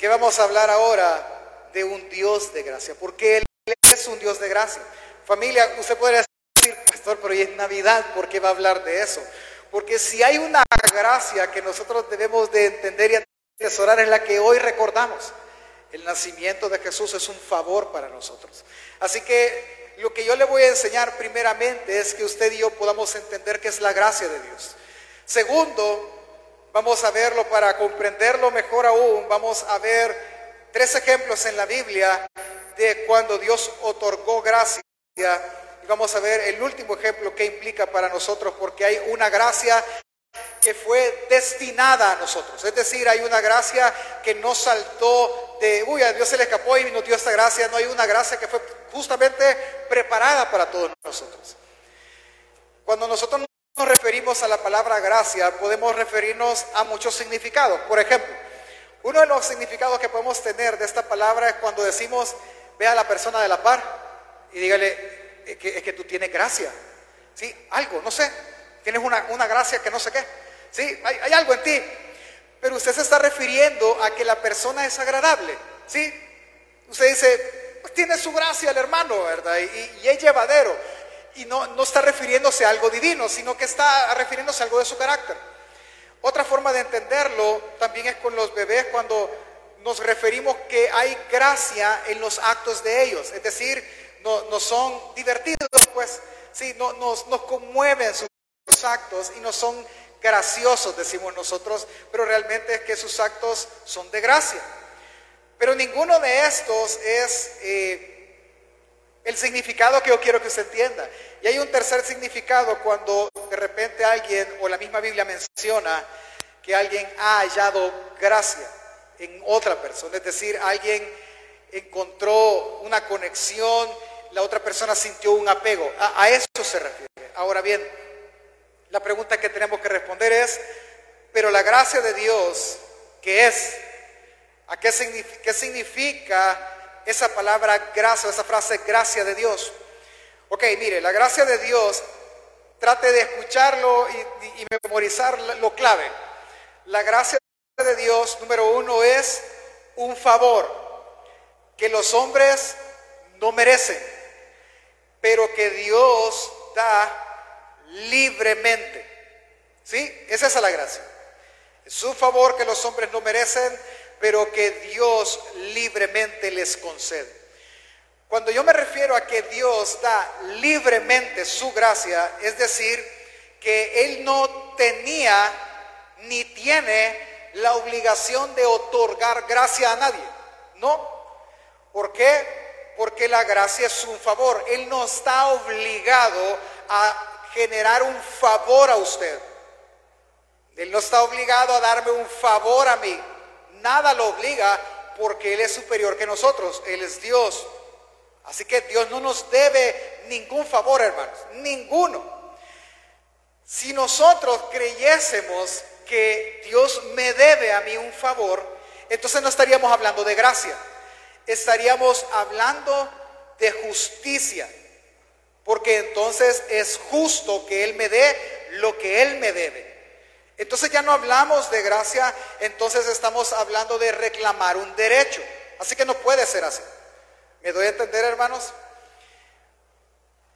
que vamos a hablar ahora de un Dios de gracia, porque Él es un Dios de gracia. Familia, usted podría decir, pastor, pero hoy es Navidad, ¿por qué va a hablar de eso? Porque si hay una gracia que nosotros debemos de entender y atesorar es la que hoy recordamos. El nacimiento de Jesús es un favor para nosotros. Así que lo que yo le voy a enseñar primeramente es que usted y yo podamos entender que es la gracia de Dios. Segundo, vamos a verlo para comprenderlo mejor aún. Vamos a ver tres ejemplos en la Biblia de cuando Dios otorgó gracia. Y vamos a ver el último ejemplo que implica para nosotros, porque hay una gracia que fue destinada a nosotros. Es decir, hay una gracia que no saltó de, uy, a Dios se le escapó y nos dio esta gracia. No hay una gracia que fue justamente preparada para todos nosotros. Cuando nosotros nos referimos a la palabra gracia, podemos referirnos a muchos significados. Por ejemplo, uno de los significados que podemos tener de esta palabra es cuando decimos, ve a la persona de la par y dígale, es que, es que tú tienes gracia. ¿Sí? Algo, no sé. Tienes una, una gracia que no sé qué. ¿Sí? Hay, algo en ti. Pero usted se está refiriendo a que la persona es agradable. ¿Sí? Usted dice, pues tiene su gracia el hermano, ¿verdad? Y es llevadero. Y no, no está refiriéndose a algo divino, sino que está refiriéndose a algo de su carácter. Otra forma de entenderlo también es con los bebés cuando nos referimos que hay gracia en los actos de ellos. Es decir, no, no son divertidos, pues, sí, no, nos, nos conmueven sus actos y no son graciosos, decimos nosotros, pero realmente es que sus actos son de gracia. Pero ninguno de estos es eh, el significado que yo quiero que usted entienda. Y hay un tercer significado cuando de repente alguien o la misma Biblia menciona que alguien ha hallado gracia en otra persona, es decir, alguien encontró una conexión, la otra persona sintió un apego. A, eso se refiere. Ahora bien, la pregunta que tenemos que responder es, pero la gracia de Dios, ¿qué es? ¿A qué significa, qué significa esa palabra gracia, esa frase gracia de Dios? Ok, mire, la gracia de Dios, trate de escucharlo y, memorizar lo clave. La gracia de Dios, número uno, es un favor que los hombres no merecen, pero que Dios da libremente. ¿Sí? Esa es la gracia. Es un favor que los hombres no merecen, pero que Dios libremente les concede. Cuando yo me refiero a que Dios da libremente su gracia, es decir, que Él no tenía ni tiene la obligación de otorgar gracia a nadie. No. ¿Por qué? Porque la gracia es un favor. Él no está obligado a generar un favor a usted. Él no está obligado a darme un favor a mí. Nada lo obliga porque Él es superior que nosotros. Él es Dios. Así que Dios no nos debe ningún favor, hermanos. Ninguno. Si nosotros creyésemos que Dios me debe a mí un favor, entonces no estaríamos hablando de gracia. Estaríamos hablando de justicia. Porque entonces es justo que Él me dé lo que Él me debe. Entonces ya no hablamos de gracia, entonces estamos hablando de reclamar un derecho. Así que no puede ser así. ¿Me doy a entender, hermanos?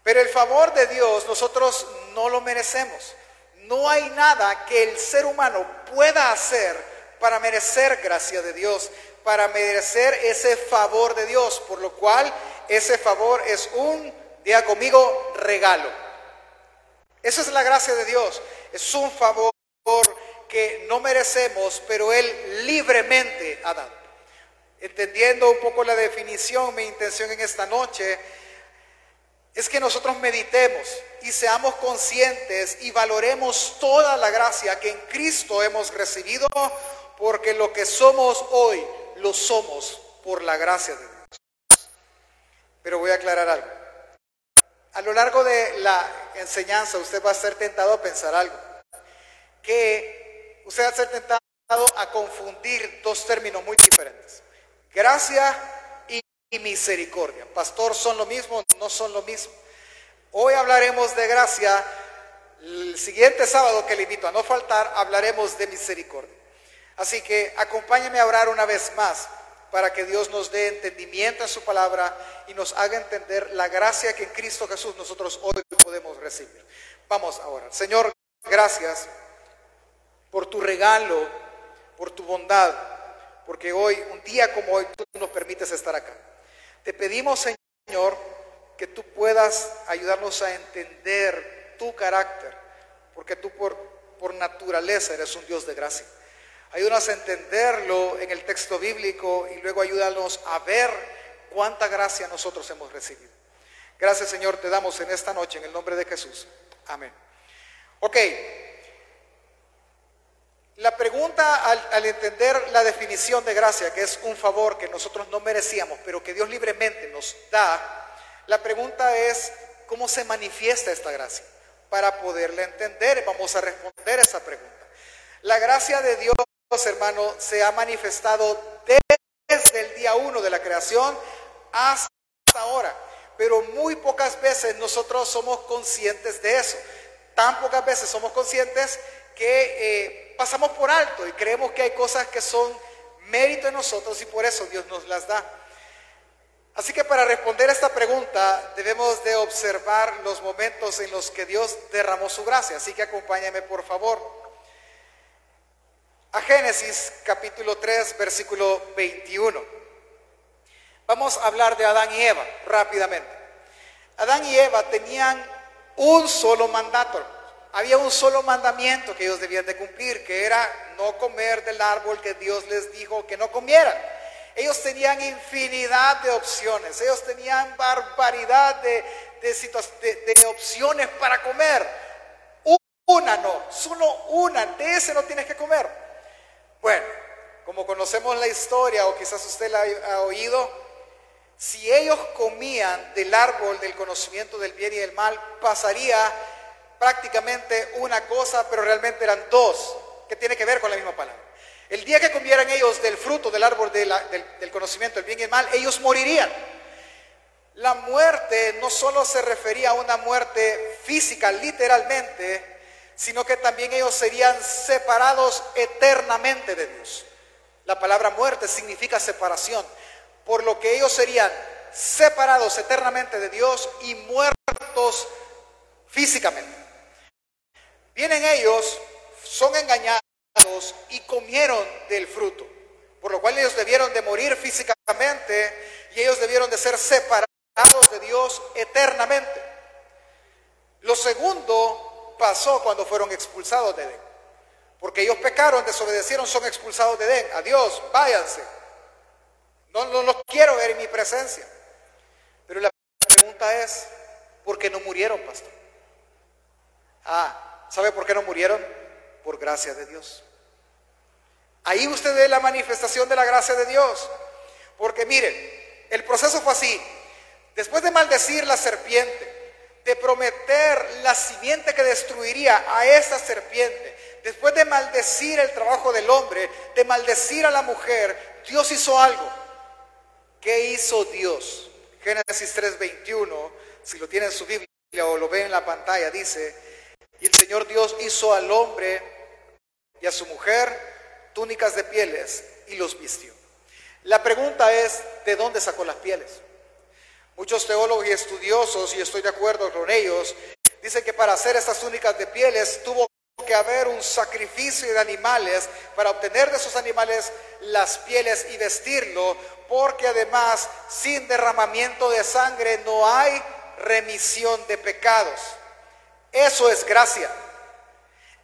Pero el favor de Dios nosotros no lo merecemos. No hay nada que el ser humano pueda hacer para merecer gracia de Dios, para merecer ese favor de Dios, por lo cual ese favor es un, diga conmigo, regalo. Esa es la gracia de Dios. Es un favor que no merecemos, pero Él libremente ha dado. Entendiendo un poco la definición, mi intención en esta noche es que nosotros meditemos y seamos conscientes y valoremos toda la gracia que en Cristo hemos recibido, porque lo que somos hoy lo somos por la gracia de Dios. Pero voy a aclarar algo. A lo largo de la enseñanza usted va a ser tentado a pensar algo, que usted va a ser tentado a confundir dos términos muy diferentes. Gracia y, misericordia. Pastor, ¿son lo mismo? No son lo mismo. Hoy hablaremos de gracia. El siguiente sábado que le invito a no faltar, hablaremos de misericordia. Así que acompáñame a orar una vez más para que Dios nos dé entendimiento en su palabra y nos haga entender la gracia que en Cristo Jesús nosotros hoy podemos recibir. Vamos a orar. Señor, gracias por tu regalo, por tu bondad, porque hoy, un día como hoy, tú nos permites estar acá. Te pedimos, Señor, que tú puedas ayudarnos a entender tu carácter, porque tú por, por naturaleza eres un Dios de gracia. Ayúdanos a entenderlo en el texto bíblico y luego ayúdanos a ver cuánta gracia nosotros hemos recibido. Gracias Señor, te damos en esta noche en el nombre de Jesús. Amén. Ok. La pregunta al, entender la definición de gracia, que es un favor que nosotros no merecíamos, pero que Dios libremente nos da, la pregunta es, ¿cómo se manifiesta esta gracia? Para poderla entender, vamos a responder esa pregunta. La gracia de Dios hermano, se ha manifestado desde el día uno de la creación hasta ahora. Pero muy pocas veces nosotros somos conscientes de eso. Tan pocas veces somos conscientes que eh, pasamos por alto y creemos que hay cosas que son mérito de nosotros y por eso Dios nos las da. Así que para responder a esta pregunta debemos de observar los momentos en los que Dios derramó su gracia. Así que acompáñame por favor a Génesis capítulo 3, versículo 21. Vamos a hablar de Adán y Eva rápidamente. Adán y Eva tenían un solo mandato. Había un solo mandamiento que ellos debían de cumplir, que era no comer del árbol que Dios les dijo que no comieran. Ellos tenían infinidad de opciones, ellos tenían barbaridad de, de, de opciones para comer. Una no, solo una, de ese no tienes que comer. Bueno, como conocemos la historia, o quizás usted la ha oído, si ellos comían del árbol del conocimiento del bien y del mal, pasaría prácticamente una cosa, pero realmente eran dos, que tiene que ver con la misma palabra. El día que comieran ellos del fruto del árbol del, del conocimiento del bien y del mal, ellos morirían. La muerte no solo se refería a una muerte física, literalmente, sino que también ellos serían separados eternamente de Dios. La palabra muerte significa separación, por lo que ellos serían separados eternamente de Dios y muertos físicamente. Vienen ellos, son engañados y comieron del fruto, por lo cual ellos debieron de morir físicamente y ellos debieron de ser separados de Dios eternamente. Lo segundo pasó cuando fueron expulsados de Edén. Porque ellos pecaron, desobedecieron, son expulsados de Edén. Adiós, váyanse. No, no los quiero ver en mi presencia. Pero la pregunta es, ¿por qué no murieron, pastor? Ah, ¿sabe por qué no murieron? Por gracia de Dios. Ahí usted ve la manifestación de la gracia de Dios. Porque miren, el proceso fue así. Después de maldecir la serpiente, de prometer la simiente que destruiría a esa serpiente, después de maldecir el trabajo del hombre, de maldecir a la mujer, Dios hizo algo. ¿Qué hizo Dios? Génesis 3:21, si lo tiene en su Biblia o lo ve en la pantalla, dice, y el Señor Dios hizo al hombre y a su mujer túnicas de pieles y los vistió. La pregunta es, ¿de dónde sacó las pieles? Muchos teólogos y estudiosos, y estoy de acuerdo con ellos, dicen que para hacer estas túnicas de pieles tuvo que haber un sacrificio de animales para obtener de esos animales las pieles y vestirlo, porque además sin derramamiento de sangre no hay remisión de pecados. Eso es gracia.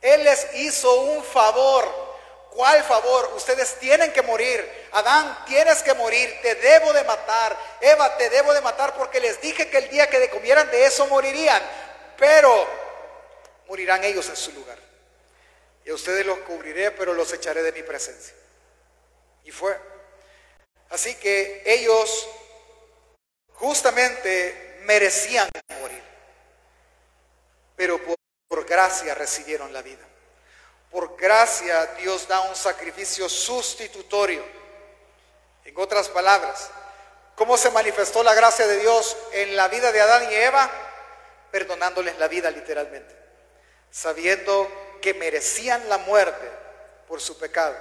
Él les hizo un favor ¿Cuál favor? Ustedes tienen que morir. Adán, tienes que morir. Te debo de matar. Eva, te debo de matar porque les dije que el día que comieran de eso morirían. Pero morirán ellos en su lugar. Y a ustedes los cubriré, pero los echaré de mi presencia. Y fue. Así que ellos justamente merecían. Pero por, gracia recibieron la vida. Por gracia Dios da un sacrificio sustitutorio. En otras palabras, ¿cómo se manifestó la gracia de Dios en la vida de Adán y Eva? Perdonándoles la vida literalmente, sabiendo que merecían la muerte por su pecado.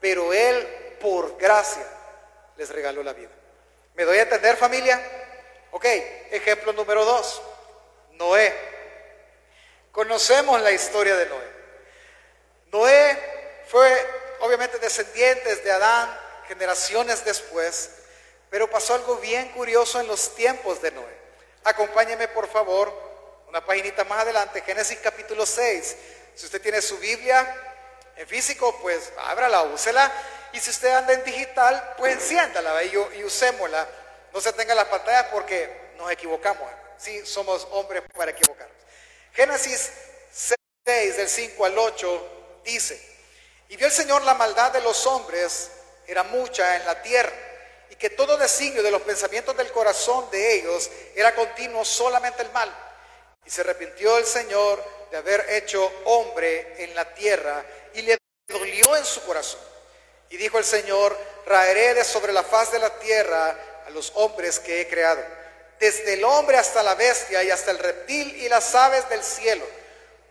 pero Él por gracia les regaló la vida. ¿Me doy a entender familia? Ok, ejemplo número dos, Noé. Conocemos la historia de Noé. Noé fue obviamente descendientes de Adán generaciones después, pero pasó algo bien curioso en los tiempos de Noé. Acompáñeme por favor, una paginita más adelante, Génesis capítulo 6. Si usted tiene su Biblia en físico, pues ábrala, úsela. Y si usted anda en digital, pues enciéndala y, y usémosla. No se tenga las pantallas porque nos equivocamos. Sí, somos hombres para equivocarnos. Génesis 6, del 5 al 8, dice, y vio el Señor la maldad de los hombres era mucha en la tierra y que todo designio de los pensamientos del corazón de ellos era continuo solamente el mal. Y se arrepintió el Señor de haber hecho hombre en la tierra y le dolió en su corazón. Y dijo el Señor, raeré de sobre la faz de la tierra a los hombres que he creado, desde el hombre hasta la bestia y hasta el reptil y las aves del cielo,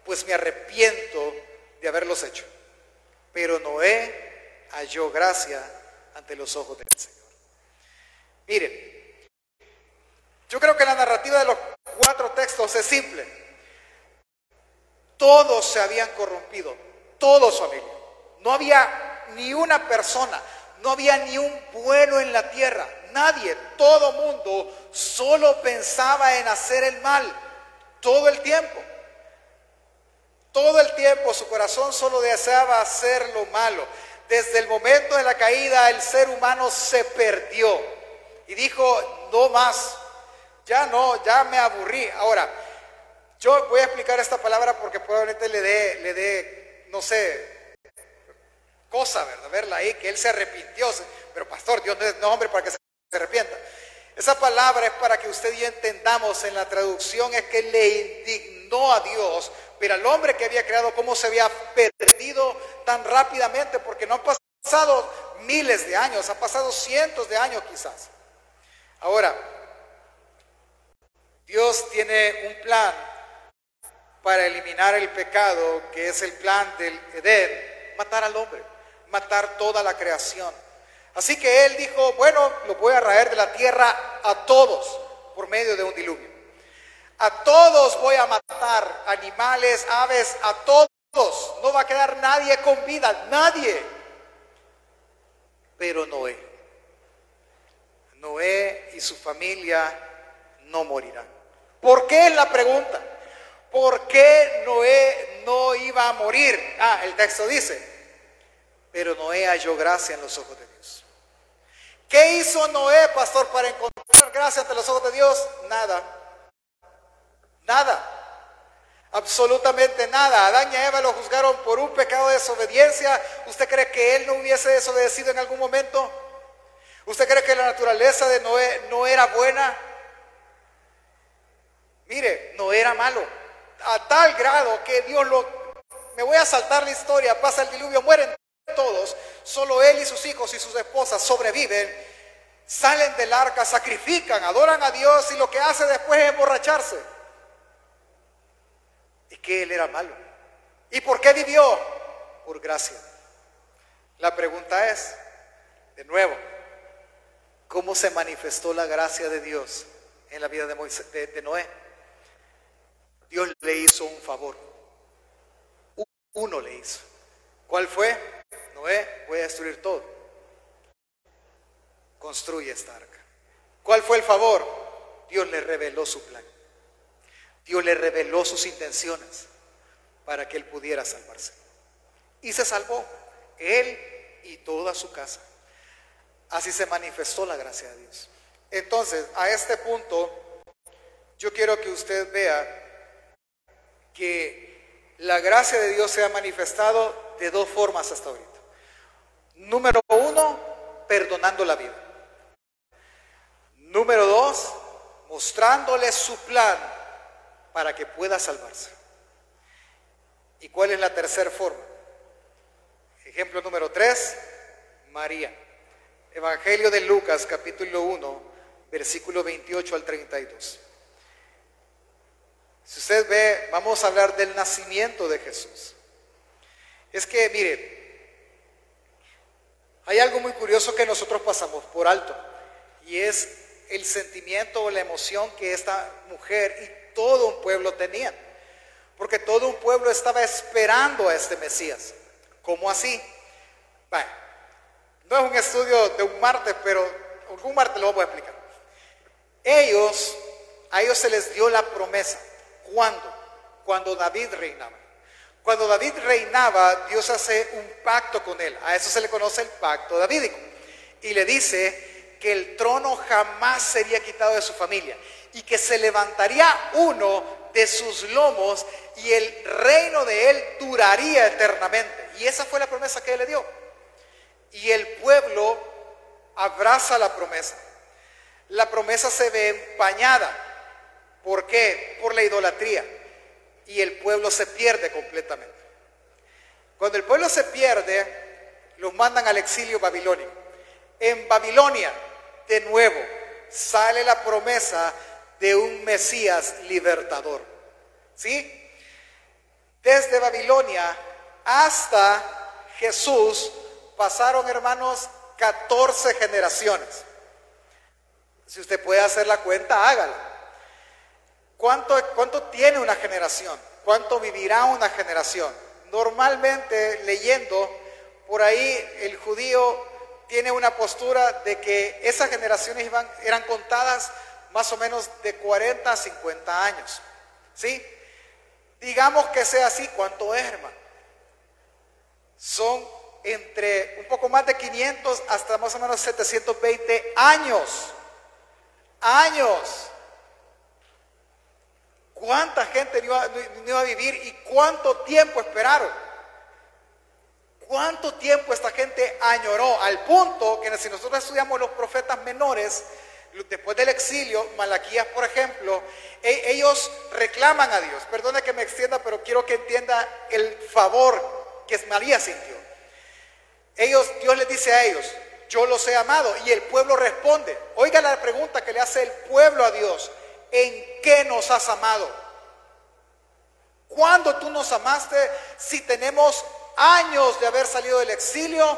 pues me arrepiento de haberlos hecho. Pero Noé halló gracia ante los ojos del Señor. Miren, yo creo que la narrativa de los cuatro textos es simple. Todos se habían corrompido, todos familia. No había ni una persona, no había ni un pueblo en la tierra, nadie, todo mundo solo pensaba en hacer el mal todo el tiempo. Todo el tiempo su corazón solo deseaba hacer lo malo. Desde el momento de la caída el ser humano se perdió y dijo, no más, ya no, ya me aburrí. Ahora, yo voy a explicar esta palabra porque probablemente le dé, le dé, no sé, cosa, ¿verdad? Verla ahí, que él se arrepintió. Pero pastor, Dios no es hombre para que se arrepienta. Esa palabra es para que usted y entendamos en la traducción, es que le indignó a Dios pero al hombre que había creado, cómo se había perdido tan rápidamente, porque no han pasado miles de años, ha pasado cientos de años quizás. Ahora, Dios tiene un plan para eliminar el pecado, que es el plan del Edén, matar al hombre, matar toda la creación. Así que él dijo, bueno, lo voy a raer de la tierra a todos por medio de un diluvio. A todos voy a matar, animales, aves, a todos. No va a quedar nadie con vida, nadie. Pero Noé, Noé y su familia no morirán. ¿Por qué es la pregunta? ¿Por qué Noé no iba a morir? Ah, el texto dice, pero Noé halló gracia en los ojos de Dios. ¿Qué hizo Noé, pastor, para encontrar gracia ante los ojos de Dios? Nada. Nada. Absolutamente nada. Adán y Eva lo juzgaron por un pecado de desobediencia. ¿Usted cree que él no hubiese desobedecido en algún momento? ¿Usted cree que la naturaleza de Noé no era buena? Mire, no era malo. A tal grado que Dios lo... Me voy a saltar la historia, pasa el diluvio, mueren todos. Solo él y sus hijos y sus esposas sobreviven. Salen del arca, sacrifican, adoran a Dios y lo que hace después es emborracharse y que él era malo. ¿Y por qué vivió? Por gracia. La pregunta es, de nuevo, ¿cómo se manifestó la gracia de Dios en la vida de, de Noé? Dios le hizo un favor. Uno le hizo. ¿Cuál fue? Noé, voy a destruir todo. Construye esta arca. ¿Cuál fue el favor? Dios le reveló su plan. Dios le reveló sus intenciones para que él pudiera salvarse. Y se salvó, él y toda su casa. Así se manifestó la gracia de Dios. Entonces, a este punto, yo quiero que usted vea que la gracia de Dios se ha manifestado de dos formas hasta ahorita. Número uno, perdonando la vida. Número dos, mostrándole su plan para que pueda salvarse. ¿Y cuál es la tercera forma? Ejemplo número 3, María. Evangelio de Lucas, capítulo 1, versículo 28 al 32. Si usted ve, vamos a hablar del nacimiento de Jesús. Es que, mire, Hay algo muy curioso que nosotros pasamos por alto y es el sentimiento o la emoción que esta mujer y todo un pueblo tenían. Porque todo un pueblo estaba esperando a este Mesías. ¿Cómo así? no es un estudio de un martes, pero un martes lo voy a explicar. Ellos, a ellos se les dio la promesa. ¿Cuándo? Cuando David reinaba. Cuando David reinaba, Dios hace un pacto con él. A eso se le conoce el pacto davídico. Y le dice que el trono jamás sería quitado de su familia y que se levantaría uno de sus lomos y el reino de él duraría eternamente. Y esa fue la promesa que él le dio. Y el pueblo abraza la promesa. La promesa se ve empañada. ¿Por qué? Por la idolatría y el pueblo se pierde completamente. Cuando el pueblo se pierde, los mandan al exilio babilónico. En Babilonia, de nuevo, sale la promesa de un Mesías libertador. ¿Sí? Desde Babilonia hasta Jesús pasaron, hermanos, 14 generaciones. Si usted puede hacer la cuenta, hágala. ¿Cuánto, ¿Cuánto tiene una generación? ¿Cuánto vivirá una generación? Normalmente leyendo, por ahí el judío tiene una postura de que esas generaciones eran contadas más o menos de 40 a 50 años. ¿Sí? Digamos que sea así, ¿cuánto es, hermano? Son entre un poco más de 500 hasta más o menos 720 años. Años. ¿Cuánta gente no iba, a vivir y cuánto tiempo esperaron? ¿Cuánto tiempo esta gente añoró? Al punto que si nosotros estudiamos los profetas menores, después del exilio, Malaquías, por ejemplo, e, ellos reclaman a Dios. Perdone que me extienda, pero quiero que entienda el favor que María sintió. Ellos, Dios les dice a ellos, yo los he amado. Y el pueblo responde. Oiga la pregunta que le hace el pueblo a Dios. ¿En qué nos has amado? ¿Cuándo tú nos amaste si tenemos años de haber salido del exilio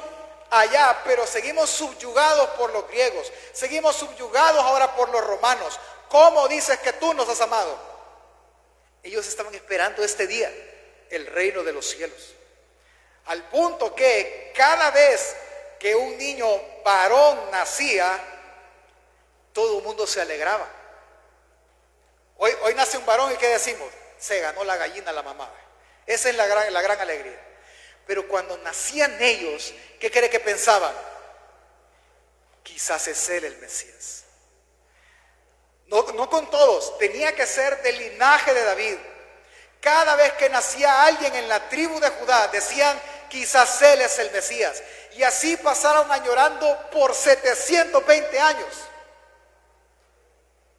allá, pero seguimos subyugados por los griegos, seguimos subyugados ahora por los romanos? ¿Cómo dices que tú nos has amado? Ellos estaban esperando este día, el reino de los cielos. Al punto que cada vez que un niño varón nacía, todo el mundo se alegraba. Hoy, hoy nace un varón y ¿qué decimos? Se ganó la gallina la mamá. Esa es la gran, la gran alegría. Pero cuando nacían ellos, ¿qué cree que pensaban? Quizás es él el Mesías. No, no con todos, tenía que ser del linaje de David. Cada vez que nacía alguien en la tribu de Judá, decían, quizás él es el Mesías. Y así pasaron añorando por 720 años.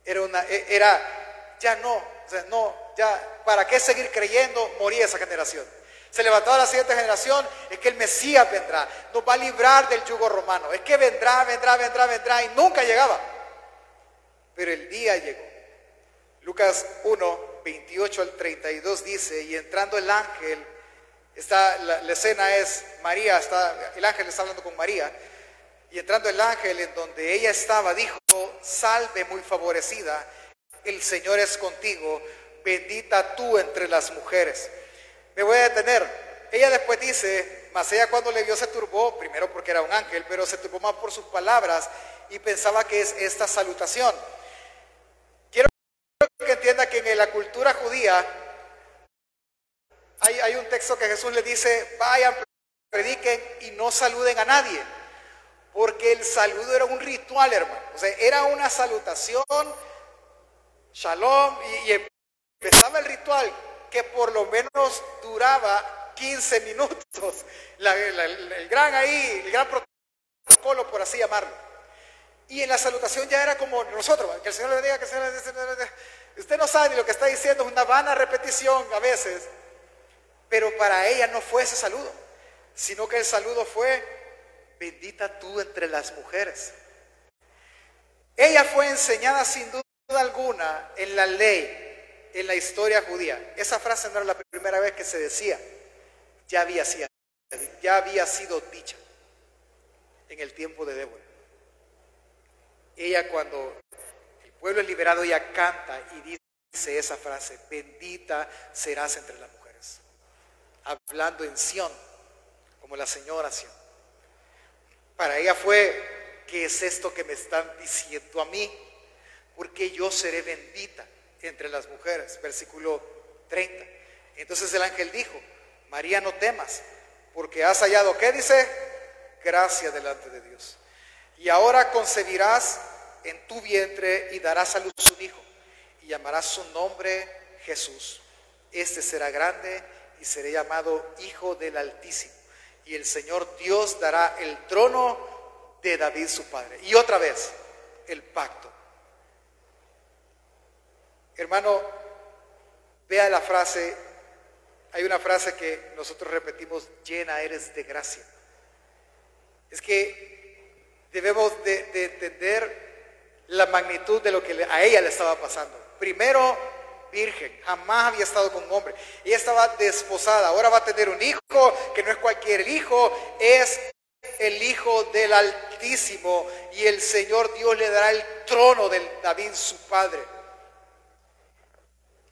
Era, una, e, era ya no, no, ya, ¿para qué seguir creyendo? Moría esa generación. Se levantaba la siguiente generación, es que el Mesías vendrá, nos va a librar del yugo romano, es que vendrá, vendrá, vendrá, vendrá, y nunca llegaba. Pero el día llegó. Lucas 1, 28 al 32 dice, y entrando el ángel, está, la, la escena es María, está, el ángel está hablando con María, y entrando el ángel en donde ella estaba, dijo, salve muy favorecida, el Señor es contigo, bendita tú entre las mujeres. Me voy a detener. Ella después dice, mas ella cuando le vio se turbó, primero porque era un ángel, pero se turbó más por sus palabras y pensaba que es esta salutación. Quiero que entienda que en la cultura judía hay, hay un texto que Jesús le dice, vayan, prediquen y no saluden a nadie. Porque el saludo era un ritual, hermano. O sea, era una salutación shalom, y, empezaba el ritual que por lo menos duraba 15 minutos. el gran ahí, el gran protocolo, por así llamarlo. Y en la salutación ya era como nosotros, que el Señor le diga, que el Señor le diga. Usted no sabe ni lo que está diciendo, es una vana repetición a veces. Pero para ella no fue ese saludo, sino que el saludo fue, bendita tú entre las mujeres. Ella fue enseñada sin duda alguna en la ley, en la historia judía. Esa frase no era la primera vez que se decía, ya había sido, ya había sido dicha. en el tiempo de Débora. Ella cuando el pueblo es liberado, ella canta y dice esa frase, bendita serás entre las mujeres. Hablando en Sión, como la señora Sión. Para ella fue, ¿qué es esto que me están diciendo a mí? Porque yo seré bendita entre las mujeres. Versículo 30. Entonces el ángel dijo, María no temas, porque has hallado, ¿qué dice? Gracia delante de Dios. Y ahora concebirás en tu vientre y darás a luz un hijo, y llamarás su nombre Jesús. Este será grande y será llamado Hijo del Altísimo. Y el Señor Dios dará el trono de David su padre. Y otra vez, el pacto. Hermano, vea la frase, hay una frase que nosotros repetimos, llena eres de gracia. Es que debemos de, entender la magnitud de lo que a ella le estaba pasando. Primero, virgen, jamás había estado con un hombre. Ella estaba desposada, ahora va a tener un hijo, que no es cualquier hijo, es el hijo del Altísimo y el Señor Dios le dará el trono de David, su padre.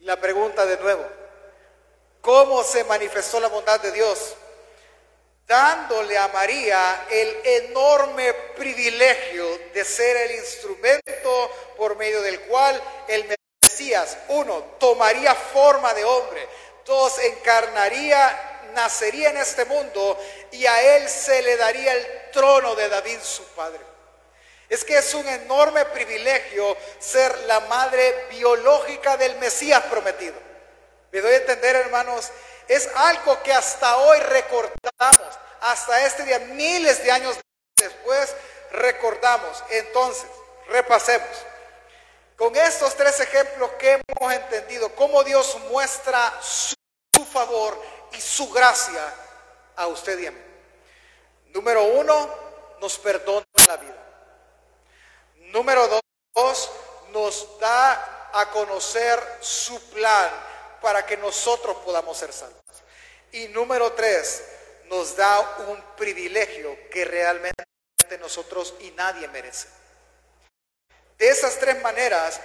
La pregunta de nuevo, ¿cómo se manifestó la bondad de Dios? Dándole a María el enorme privilegio de ser el instrumento por medio del cual el Mesías, uno, tomaría forma de hombre, dos, encarnaría, nacería en este mundo y a él se le daría el trono de David, su padre. Es que es un enorme privilegio ser la madre biológica del Mesías prometido. Me doy a entender, hermanos, es algo que hasta hoy recordamos, hasta este día, miles de años después, recordamos. Entonces, repasemos. Con estos tres ejemplos que hemos entendido, cómo Dios muestra su, favor y su gracia a usted y a mí. Número uno, nos perdona la vida. Número dos, nos da a conocer su plan para que nosotros podamos ser salvos. Y número tres, nos da un privilegio que realmente nosotros y nadie merece. De esas tres maneras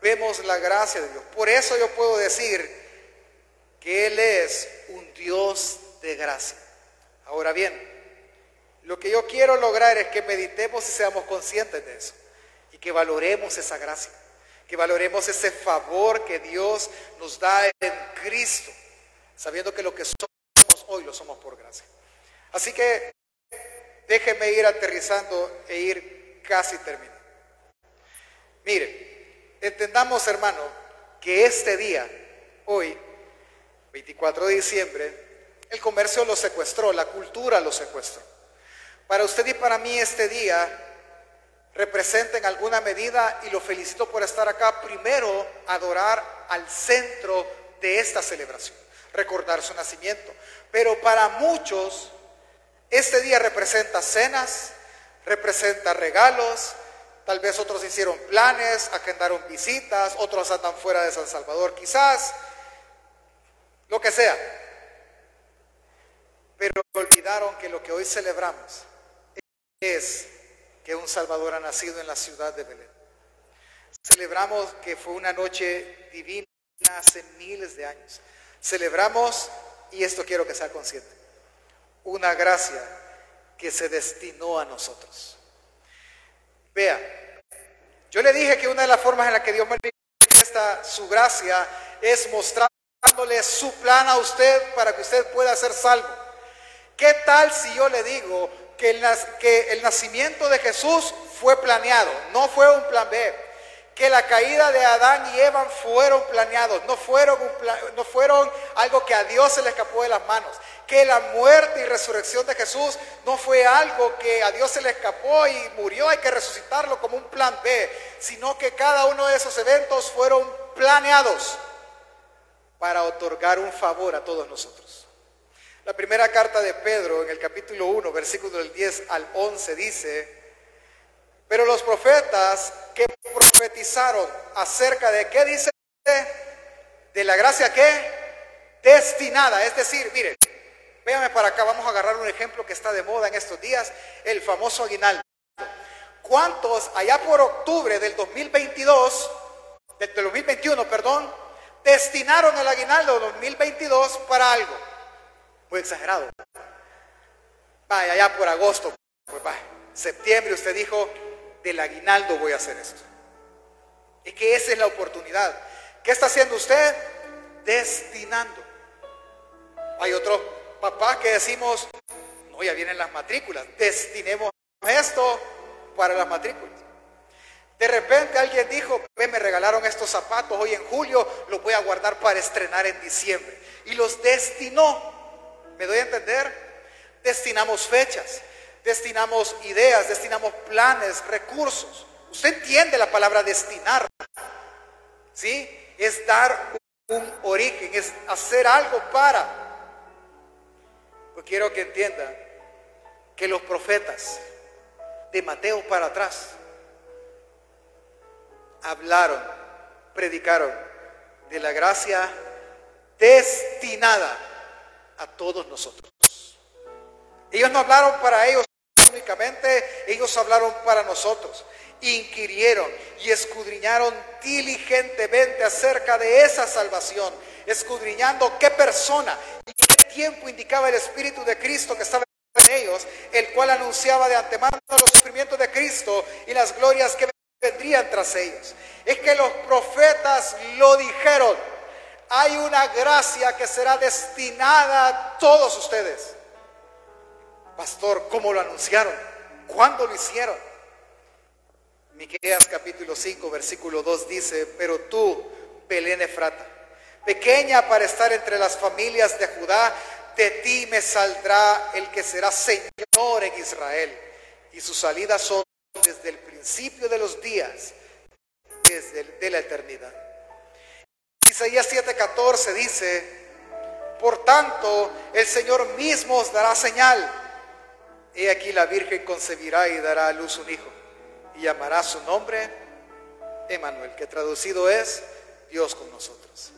vemos la gracia de Dios. Por eso yo puedo decir que Él es un Dios de gracia. Ahora bien, lo que yo quiero lograr es que meditemos y seamos conscientes de eso que valoremos esa gracia, que valoremos ese favor que Dios nos da en Cristo, sabiendo que lo que somos hoy lo somos por gracia. Así que déjenme ir aterrizando e ir casi terminando. Mire, entendamos hermano que este día, hoy, 24 de diciembre, el comercio lo secuestró, la cultura lo secuestró. Para usted y para mí este día representa en alguna medida, y lo felicito por estar acá, primero adorar al centro de esta celebración, recordar su nacimiento. Pero para muchos, este día representa cenas, representa regalos, tal vez otros hicieron planes, agendaron visitas, otros andan fuera de San Salvador quizás, lo que sea. Pero olvidaron que lo que hoy celebramos es que un Salvador ha nacido en la ciudad de Belén. Celebramos que fue una noche divina hace miles de años. Celebramos, y esto quiero que sea consciente, una gracia que se destinó a nosotros. Vea, yo le dije que una de las formas en la que Dios manifiesta su gracia es mostrándole su plan a usted para que usted pueda ser salvo. ¿Qué tal si yo le digo que el, nacimiento de Jesús fue planeado, no fue un plan B? que la caída de Adán y Eva fueron planeados, no fueron, no fueron algo que a Dios se le escapó de las manos, que la muerte y resurrección de Jesús no fue algo que a Dios se le escapó y murió, hay que resucitarlo como un plan B, sino que cada uno de esos eventos fueron planeados para otorgar un favor a todos nosotros. La primera carta de Pedro en el capítulo 1, versículo del 10 al 11 dice, pero los profetas que profetizaron acerca de qué dice, de la gracia que destinada, es decir, mire, Véame para acá, vamos a agarrar un ejemplo que está de moda en estos días, el famoso aguinaldo. ¿Cuántos allá por octubre del 2022, del 2021, perdón, destinaron el aguinaldo 2022 para algo? Muy exagerado. Vaya, allá por agosto, pues septiembre usted dijo, del aguinaldo voy a hacer esto. Es que esa es la oportunidad. ¿Qué está haciendo usted? Destinando. Hay otros papás que decimos, no, ya vienen las matrículas, destinemos esto para las matrículas. De repente alguien dijo, me regalaron estos zapatos hoy en julio, los voy a guardar para estrenar en diciembre. Y los destinó. ¿Me doy a entender? Destinamos fechas, destinamos ideas, destinamos planes, recursos. Usted entiende la palabra destinar. ¿Sí? Es dar un origen, es hacer algo para. Pues quiero que entienda que los profetas, de Mateo para atrás, hablaron, predicaron de la gracia destinada a todos nosotros. Ellos no hablaron para ellos únicamente, ellos hablaron para nosotros. Inquirieron y escudriñaron diligentemente acerca de esa salvación, escudriñando qué persona y qué tiempo indicaba el Espíritu de Cristo que estaba ellos, el cual anunciaba de antemano los sufrimientos de Cristo y las glorias que vendrían tras ellos. Es que los profetas lo dijeron. Hay una gracia que será destinada a todos ustedes. Pastor, ¿cómo lo anunciaron? ¿Cuándo lo hicieron? Miqueas capítulo 5, versículo 2 dice, pero tú, Belén Efrata, pequeña para estar entre las familias de Judá, de ti me saldrá el que será Señor en Israel. Y sus salidas son desde el principio de los días, desde de la eternidad. Isaías 7:14 dice, por tanto, el Señor mismo os dará señal. He aquí la Virgen concebirá y dará a luz un hijo, y llamará su nombre Emanuel, que traducido es Dios con nosotros.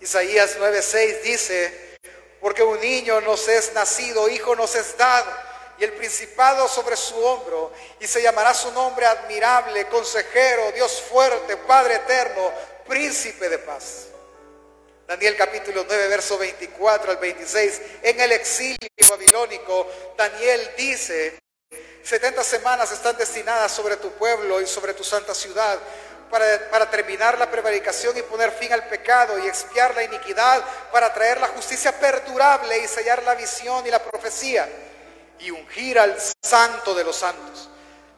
Isaías 9:6 dice, porque un niño nos es nacido, hijo nos es dado, y el principado sobre su hombro, y se llamará su nombre admirable, consejero, Dios fuerte, Padre eterno, príncipe de paz. Daniel capítulo 9, verso 24 al 26, en el exilio babilónico, Daniel dice, 70 semanas están destinadas sobre tu pueblo y sobre tu santa ciudad para, terminar la prevaricación y poner fin al pecado y expiar la iniquidad, para traer la justicia perdurable y sellar la visión y la profecía y ungir al santo de los santos.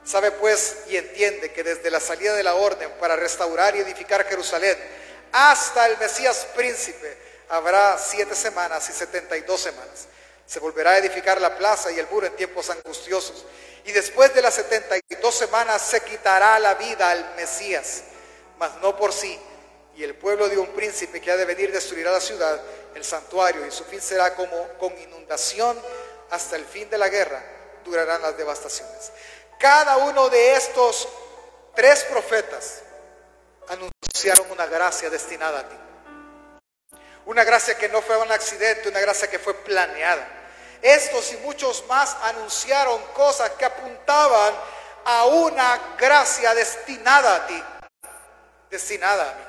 Sabe pues y entiende que desde la salida de la orden para restaurar y edificar Jerusalén hasta el Mesías príncipe habrá siete semanas y setenta y dos semanas. Se volverá a edificar la plaza y el muro en tiempos angustiosos y después de las 72 semanas se quitará la vida al Mesías, mas no por sí. Y el pueblo de un príncipe que ha de venir destruirá la ciudad, el santuario, y su fin será como con inundación hasta el fin de la guerra, durarán las devastaciones. Cada uno de estos tres profetas anunciaron una gracia destinada a ti. Una gracia que no fue un accidente, una gracia que fue planeada estos y muchos más anunciaron cosas que apuntaban a una gracia destinada a ti, destinada a mí.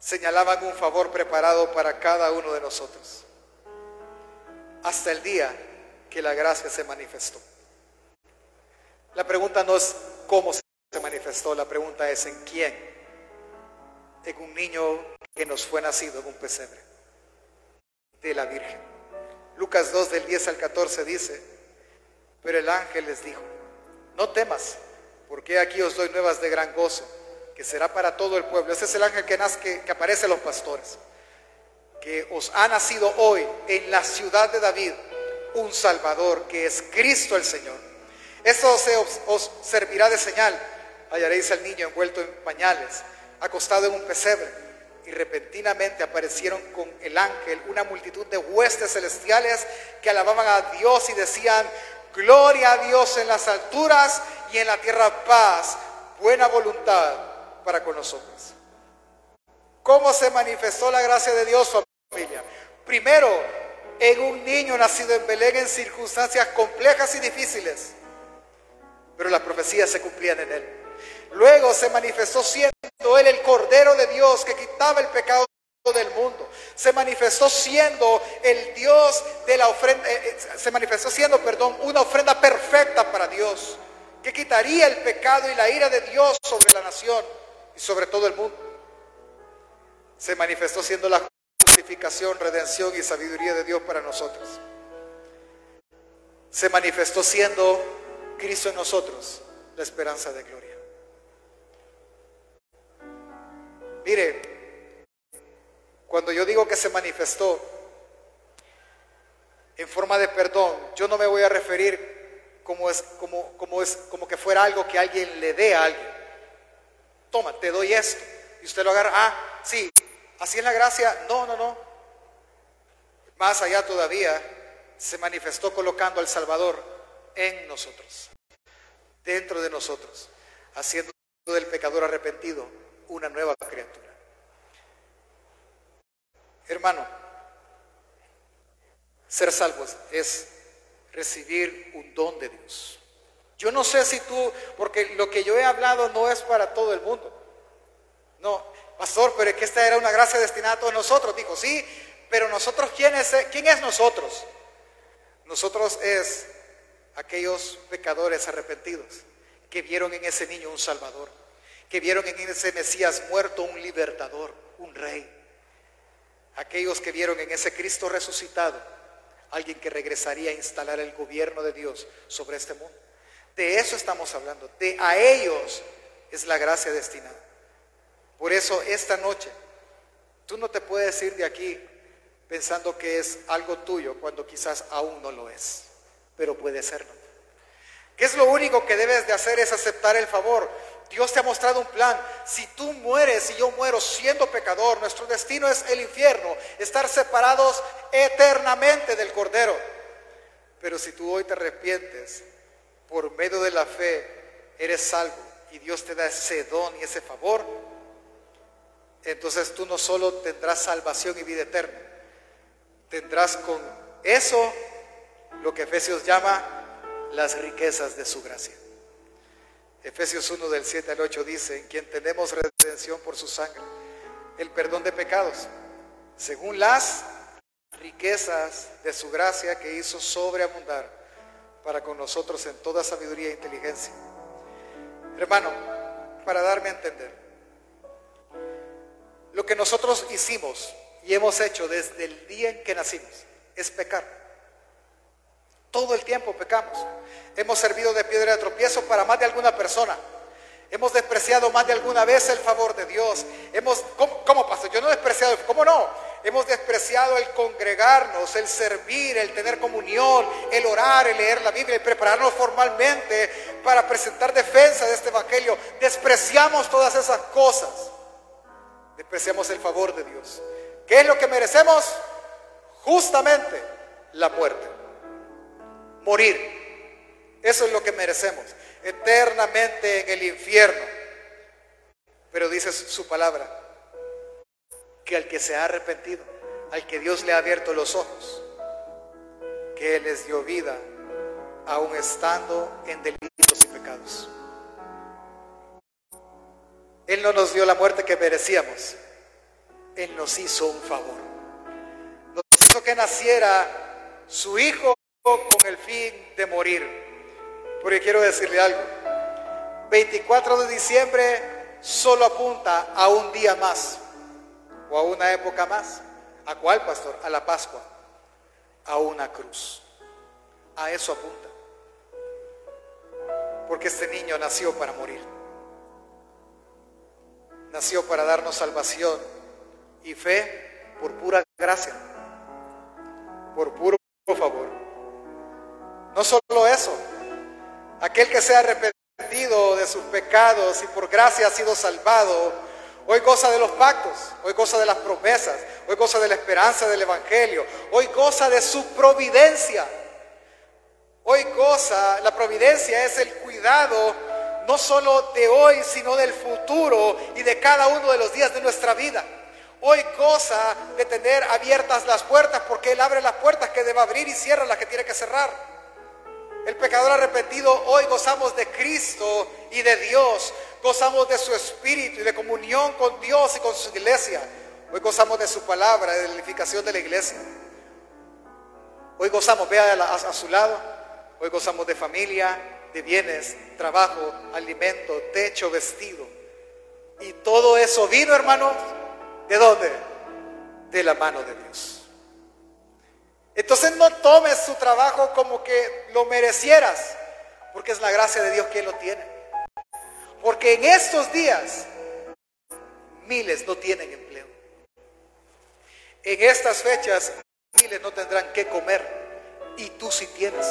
Señalaban un favor preparado para cada uno de nosotros, hasta el día que la gracia se manifestó. La pregunta no es cómo se manifestó, la pregunta es en quién. En un niño que nos fue nacido en un pesebre, de la Virgen. Lucas 2 del 10 al 14 dice, pero el ángel les dijo, no temas, porque aquí os doy nuevas de gran gozo, que será para todo el pueblo. Ese es el ángel que, nace, que, aparece a los pastores, que os ha nacido hoy en la ciudad de David un Salvador, que es Cristo el Señor. Esto os, os servirá de señal. Hallaréis al niño envuelto en pañales, acostado en un pesebre y repentinamente aparecieron con el ángel una multitud de huestes celestiales que alababan a Dios y decían, gloria a Dios en las alturas y en la tierra paz, buena voluntad para con nosotros. ¿Cómo se manifestó la gracia de Dios, familia? Primero, en un niño nacido en Belén en circunstancias complejas y difíciles, pero las profecías se cumplían en él. Luego se manifestó siendo él el Cordero de Dios que quitaba el pecado del mundo. Se manifestó siendo el Dios de la ofrenda, eh, eh, se manifestó siendo, perdón, una ofrenda perfecta para Dios, que quitaría el pecado y la ira de Dios sobre la nación y sobre todo el mundo. Se manifestó siendo la justificación, redención y sabiduría de Dios para nosotros. Se manifestó siendo Cristo en nosotros, la esperanza de gloria. Mire, cuando yo digo que se manifestó en forma de perdón, yo no me voy a referir como, es, como, como, es, como que fuera algo que alguien le dé a alguien. Toma, te doy esto. Y usted lo agarra. Ah, sí, así es la gracia. No, no, no. Más allá todavía, se manifestó colocando al Salvador en nosotros, dentro de nosotros, haciendo del pecador arrepentido una nueva criatura. Hermano, ser salvos es recibir un don de Dios. Yo no sé si tú, porque lo que yo he hablado no es para todo el mundo. No, pastor, pero es que esta era una gracia destinada a todos nosotros. Dijo, sí, pero nosotros, ¿quién es, ¿quién es nosotros? Nosotros es aquellos pecadores arrepentidos que vieron en ese niño un salvador, que vieron en ese Mesías muerto un libertador, un rey aquellos que vieron en ese Cristo resucitado alguien que regresaría a instalar el gobierno de Dios sobre este mundo. De eso estamos hablando, de a ellos es la gracia destinada. Por eso esta noche tú no te puedes ir de aquí pensando que es algo tuyo cuando quizás aún no lo es, pero puede serlo. ¿Qué es lo único que debes de hacer? Es aceptar el favor. Dios te ha mostrado un plan. Si tú mueres y yo muero siendo pecador, nuestro destino es el infierno, estar separados eternamente del Cordero. Pero si tú hoy te arrepientes, por medio de la fe, eres salvo y Dios te da ese don y ese favor, entonces tú no solo tendrás salvación y vida eterna, tendrás con eso lo que Efesios llama las riquezas de su gracia. Efesios 1 del 7 al 8 dice, en quien tenemos redención por su sangre, el perdón de pecados, según las riquezas de su gracia que hizo sobreabundar para con nosotros en toda sabiduría e inteligencia. Hermano, para darme a entender, lo que nosotros hicimos y hemos hecho desde el día en que nacimos es pecar. Todo el tiempo pecamos. Hemos servido de piedra de tropiezo para más de alguna persona. Hemos despreciado más de alguna vez el favor de Dios. Hemos, ¿cómo, cómo? Yo no he despreciado, ¿cómo no? Hemos despreciado el congregarnos, el servir, el tener comunión, el orar, el leer la Biblia, el prepararnos formalmente para presentar defensa de este Evangelio. Despreciamos todas esas cosas. Despreciamos el favor de Dios. ¿Qué es lo que merecemos? Justamente la muerte morir. Eso es lo que merecemos, eternamente en el infierno. Pero dice su palabra, que al que se ha arrepentido, al que Dios le ha abierto los ojos, que Él les dio vida, aún estando en delitos y pecados. Él no nos dio la muerte que merecíamos, Él nos hizo un favor. Nos hizo que naciera su Hijo con el fin de morir. Porque quiero decirle algo. 24 de diciembre solo apunta a un día más o a una época más. ¿A cuál, pastor? A la Pascua. A una cruz. A eso apunta. Porque este niño nació para morir. Nació para darnos salvación y fe por pura gracia. Por puro favor. No solo eso, aquel que se ha arrepentido de sus pecados y por gracia ha sido salvado, hoy goza de los pactos, hoy goza de las promesas, hoy goza de la esperanza del Evangelio, hoy goza de su providencia. Hoy goza, la providencia es el cuidado no solo de hoy, sino del futuro y de cada uno de los días de nuestra vida. Hoy goza de tener abiertas las puertas porque Él abre las puertas que debe abrir y cierra las que tiene que cerrar. El pecador arrepentido, hoy gozamos de Cristo y de Dios. Gozamos de su espíritu y de comunión con Dios y con su iglesia. Hoy gozamos de su palabra, de la edificación de la iglesia. Hoy gozamos, vea a, su lado, hoy gozamos de familia, de bienes, trabajo, alimento, techo, vestido. Y todo eso vino, hermano, ¿de dónde? De la mano de Dios. Entonces no tomes su trabajo como que lo merecieras, porque es la gracia de Dios quien lo tiene. Porque en estos días miles no tienen empleo. En estas fechas miles no tendrán que comer y tú sí tienes.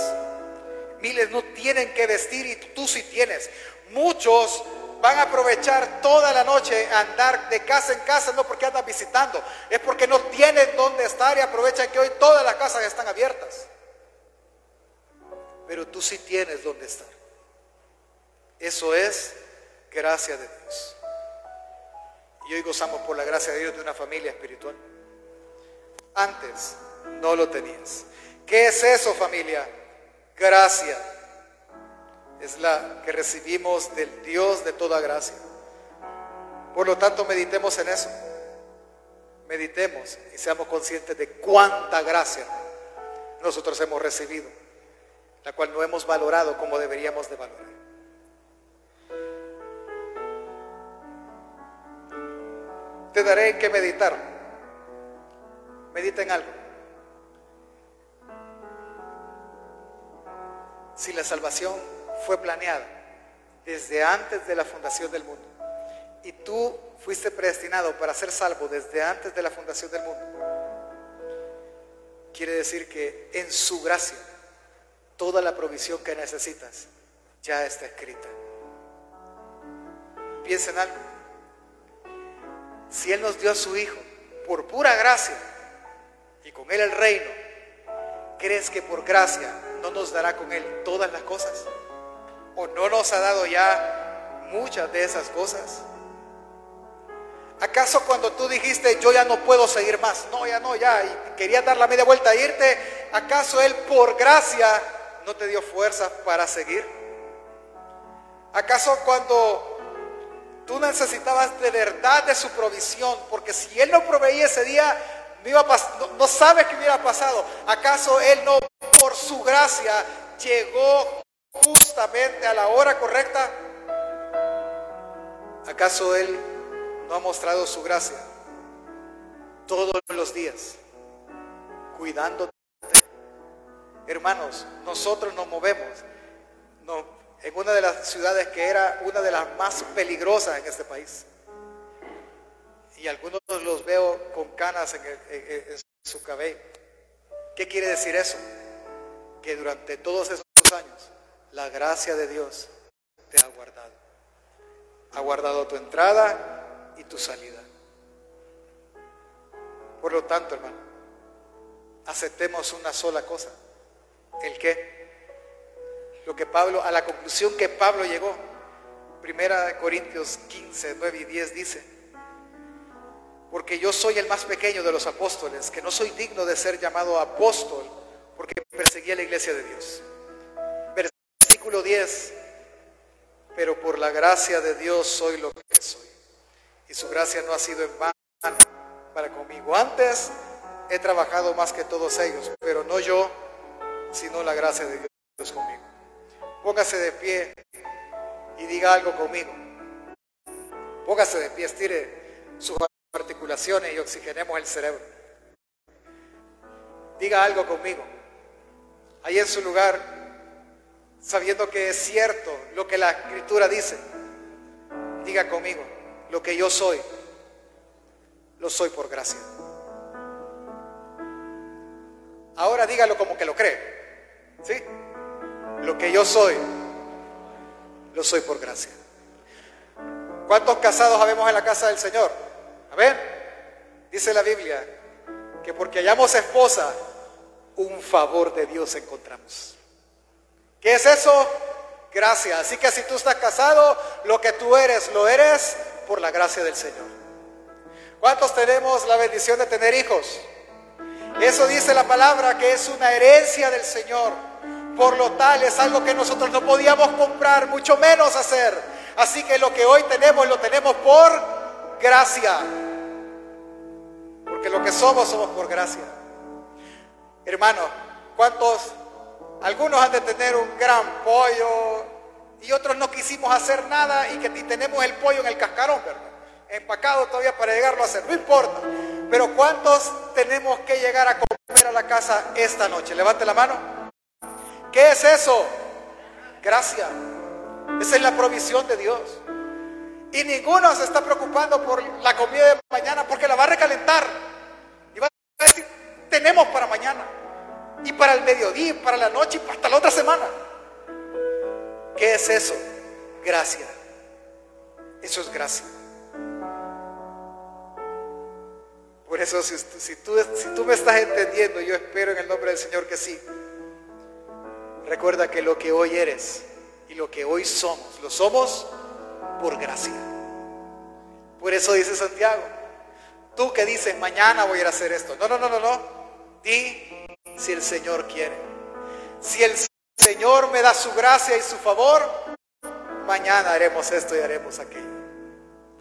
Miles no tienen que vestir y tú sí tienes. Muchos van a aprovechar toda la noche a andar de casa en casa, no porque andan visitando, es porque no tienen dónde estar y aprovechan que hoy todas las casas están abiertas. Pero tú sí tienes dónde estar. Eso es gracia de Dios. Y hoy gozamos por la gracia de Dios de una familia espiritual. Antes no lo tenías. ¿Qué es eso familia? Gracia es la que recibimos del Dios de toda gracia. Por lo tanto, meditemos en eso. Meditemos y seamos conscientes de cuánta gracia nosotros hemos recibido, la cual no hemos valorado como deberíamos de valorar. Te daré que meditar. Medita en algo. Si la salvación fue planeada desde antes de la fundación del mundo. Y tú fuiste predestinado para ser salvo desde antes de la fundación del mundo. Quiere decir que en su gracia toda la provisión que necesitas ya está escrita. Piensa en algo. Si Él nos dio a su Hijo por pura gracia y con Él el reino, ¿crees que por gracia no nos dará con Él todas las cosas? ¿O no nos ha dado ya muchas de esas cosas? ¿Acaso cuando tú dijiste, yo ya no puedo seguir más? No, ya no, ya, y querías dar la media vuelta e irte, ¿acaso Él por gracia no te dio fuerza para seguir? ¿Acaso cuando tú necesitabas de verdad de su provisión? Porque si Él no proveía ese día, no, iba no sabes qué hubiera pasado. ¿Acaso Él no por su gracia llegó justamente a la hora correcta? ¿Acaso Él no ha mostrado su gracia todos los días, cuidándote? Hermanos, nosotros nos movemos en una de las ciudades que era una de las más peligrosas en este país. Y algunos los veo con canas en, en su cabello. ¿Qué quiere decir eso? Que durante todos esos años la gracia de Dios te ha guardado. Ha guardado tu entrada y tu salida. Por lo tanto, hermano, aceptemos una sola cosa. ¿El qué? Lo que Pablo, a la conclusión que Pablo llegó. Primera Corintios 15, 9 y 10 dice, porque yo soy el más pequeño de los apóstoles, que no soy digno de ser llamado apóstol, porque perseguía la iglesia de Dios. 10, pero por la gracia de Dios soy lo que soy. Y su gracia no ha sido en vano para conmigo. Antes he trabajado más que todos ellos, pero no yo, sino la gracia de Dios conmigo. Póngase de pie y diga algo conmigo. Póngase de pie, estire sus articulaciones y oxigenemos el cerebro. Diga algo conmigo. Ahí en su lugar, sabiendo que es cierto lo que la escritura dice. Diga conmigo, lo que yo soy, lo soy por gracia. Ahora dígalo como que lo cree. ¿Sí? Lo que yo soy, lo soy por gracia. ¿Cuántos casados habemos en la casa del Señor? A ver, dice la Biblia que porque hallamos esposa, un favor de Dios encontramos. ¿Qué es eso? Gracia. Así que si tú estás casado, lo que tú eres, lo eres por la gracia del Señor. ¿Cuántos tenemos la bendición de tener hijos? Eso dice la palabra que es una herencia del Señor. Por lo tal es algo que nosotros no podíamos comprar, mucho menos hacer. Así que lo que hoy tenemos lo tenemos por gracia. Porque lo que somos somos por gracia. Hermano, ¿cuántos? Algunos han de tener un gran pollo y otros no quisimos hacer nada y que tenemos el pollo en el cascarón, ¿verdad? Empacado todavía para llegarlo a hacer. No importa. Pero ¿cuántos tenemos que llegar a comer a la casa esta noche? Levante la mano. ¿Qué es eso? Gracia. Esa es la provisión de Dios. Y ninguno se está preocupando por la comida de mañana porque la va a recalentar. Y va a decir, tenemos para mañana. Y para el mediodía, para la noche, y hasta la otra semana. ¿Qué es eso? Gracia. Eso es gracia. Por eso, si, tú, si tú me estás entendiendo, yo espero en el nombre del Señor que sí. Recuerda que lo que hoy eres y lo que hoy somos, lo somos por gracia. Por eso dice Santiago, tú que dices, mañana voy a ir a hacer esto. No, no, no, no, no. Di si el Señor quiere. Si el Señor me da su gracia y su favor, mañana haremos esto y haremos aquello.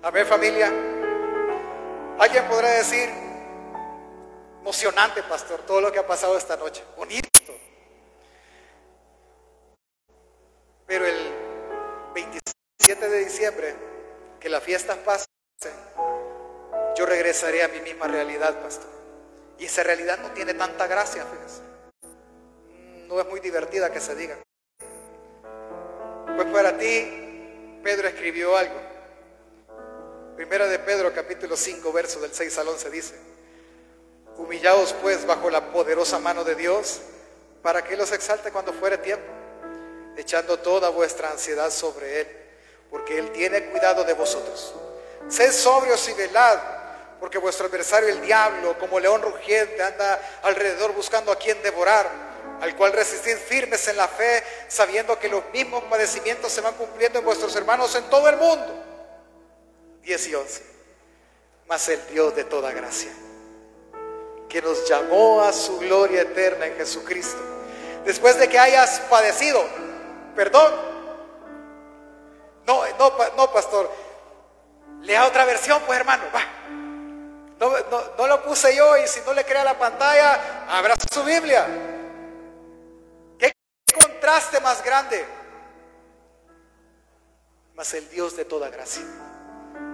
Amén familia. Alguien podrá decir, emocionante, pastor, todo lo que ha pasado esta noche. Bonito. Pero el 27 de diciembre, que las fiestas pasen, yo regresaré a mi misma realidad, pastor. Y esa realidad no tiene tanta gracia, fíjese. No es muy divertida que se diga. Pues para ti, Pedro escribió algo. Primera de Pedro capítulo 5, verso del 6 al 11 dice, humillaos pues bajo la poderosa mano de Dios, para que los exalte cuando fuere tiempo, echando toda vuestra ansiedad sobre Él, porque Él tiene cuidado de vosotros. Sed sobrios y velad, porque vuestro adversario el diablo, como león rugiente, anda alrededor buscando a quien devorar, al cual resistid firmes en la fe, sabiendo que los mismos padecimientos se van cumpliendo en vuestros hermanos en todo el mundo. 10 y 11. Mas el Dios de toda gracia, que nos llamó a su gloria eterna en Jesucristo, después de que hayas padecido, perdón. No, no, no, pastor. Lea otra versión, pues hermano. Va. No, lo puse yo y si no le crea la pantalla, abra su Biblia. ¿Qué contraste más grande? Mas el Dios de toda gracia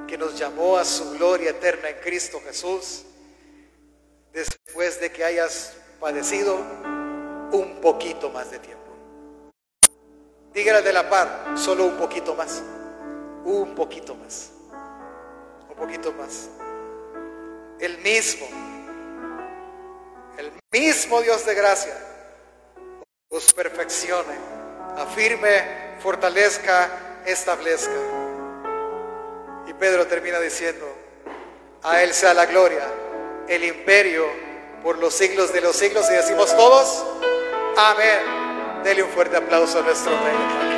que nos llamó a su gloria eterna en Cristo Jesús, después de que hayas padecido un poquito más de tiempo. Dígale de la par, solo un poquito más, un poquito más, un poquito más. El mismo, el mismo Dios de gracia os perfeccione, afirme, fortalezca, establezca. Y Pedro termina diciendo, a Él sea la gloria, el imperio por los siglos de los siglos. Y decimos todos, amén. Dele un fuerte aplauso a nuestro Rey.